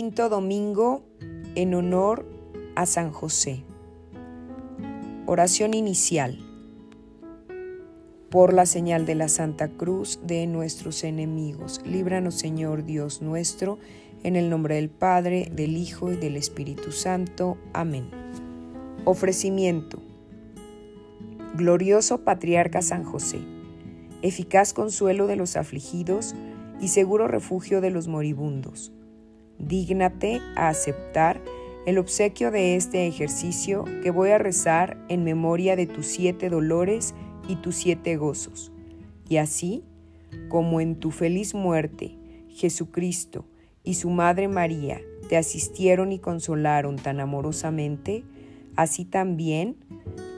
Quinto domingo en honor a San José. Oración inicial. Por la señal de la Santa Cruz de nuestros enemigos, líbranos Señor Dios nuestro, en el nombre del Padre, del Hijo y del Espíritu Santo. Amén. Ofrecimiento. Glorioso Patriarca San José, eficaz consuelo de los afligidos y seguro refugio de los moribundos dígnate a aceptar el obsequio de este ejercicio que voy a rezar en memoria de tus siete dolores y tus siete gozos. Y así, como en tu feliz muerte, Jesucristo y su Madre María te asistieron y consolaron tan amorosamente, así también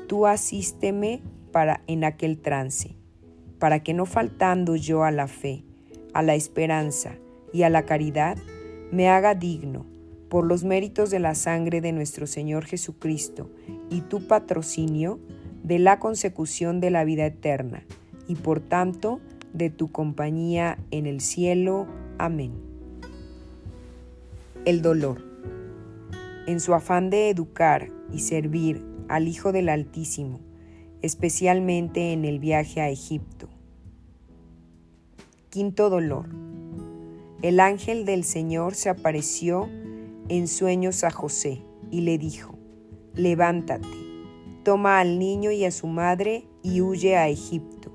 tú asísteme para en aquel trance, para que no faltando yo a la fe, a la esperanza y a la caridad, me haga digno, por los méritos de la sangre de nuestro Señor Jesucristo y tu patrocinio, de la consecución de la vida eterna, y por tanto de tu compañía en el cielo. Amén. El dolor. En su afán de educar y servir al Hijo del Altísimo, especialmente en el viaje a Egipto. Quinto dolor el ángel del Señor se apareció en sueños a José y le dijo, levántate, toma al niño y a su madre y huye a Egipto,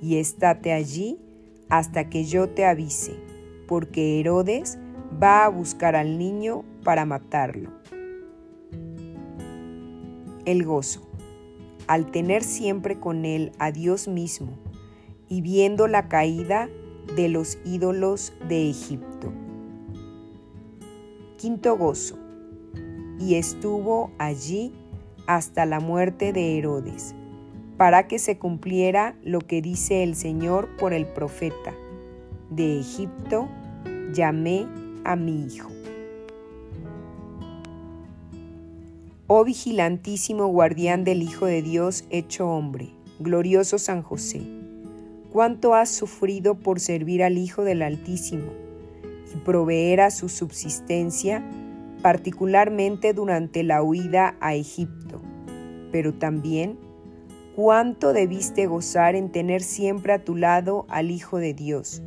y estate allí hasta que yo te avise, porque Herodes va a buscar al niño para matarlo. El gozo. Al tener siempre con él a Dios mismo y viendo la caída de los ídolos de Egipto. Quinto gozo. Y estuvo allí hasta la muerte de Herodes, para que se cumpliera lo que dice el Señor por el profeta. De Egipto llamé a mi hijo. Oh vigilantísimo guardián del Hijo de Dios hecho hombre, glorioso San José cuánto has sufrido por servir al Hijo del Altísimo y proveer a su subsistencia, particularmente durante la huida a Egipto, pero también cuánto debiste gozar en tener siempre a tu lado al Hijo de Dios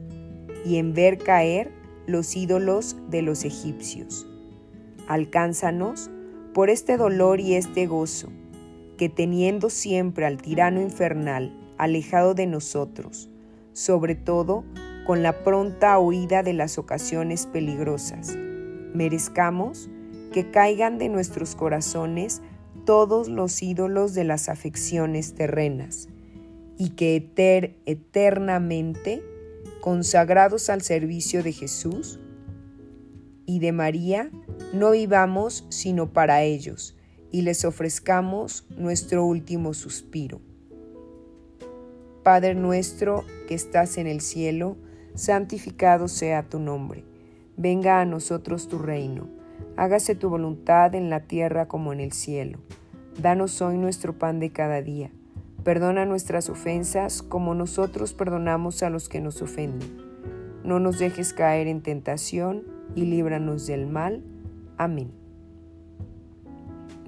y en ver caer los ídolos de los egipcios. Alcánzanos por este dolor y este gozo, que teniendo siempre al tirano infernal, alejado de nosotros, sobre todo con la pronta huida de las ocasiones peligrosas. Merezcamos que caigan de nuestros corazones todos los ídolos de las afecciones terrenas y que eternamente, consagrados al servicio de Jesús y de María, no vivamos sino para ellos y les ofrezcamos nuestro último suspiro. Padre nuestro que estás en el cielo, santificado sea tu nombre. Venga a nosotros tu reino. Hágase tu voluntad en la tierra como en el cielo. Danos hoy nuestro pan de cada día. Perdona nuestras ofensas como nosotros perdonamos a los que nos ofenden. No nos dejes caer en tentación y líbranos del mal. Amén.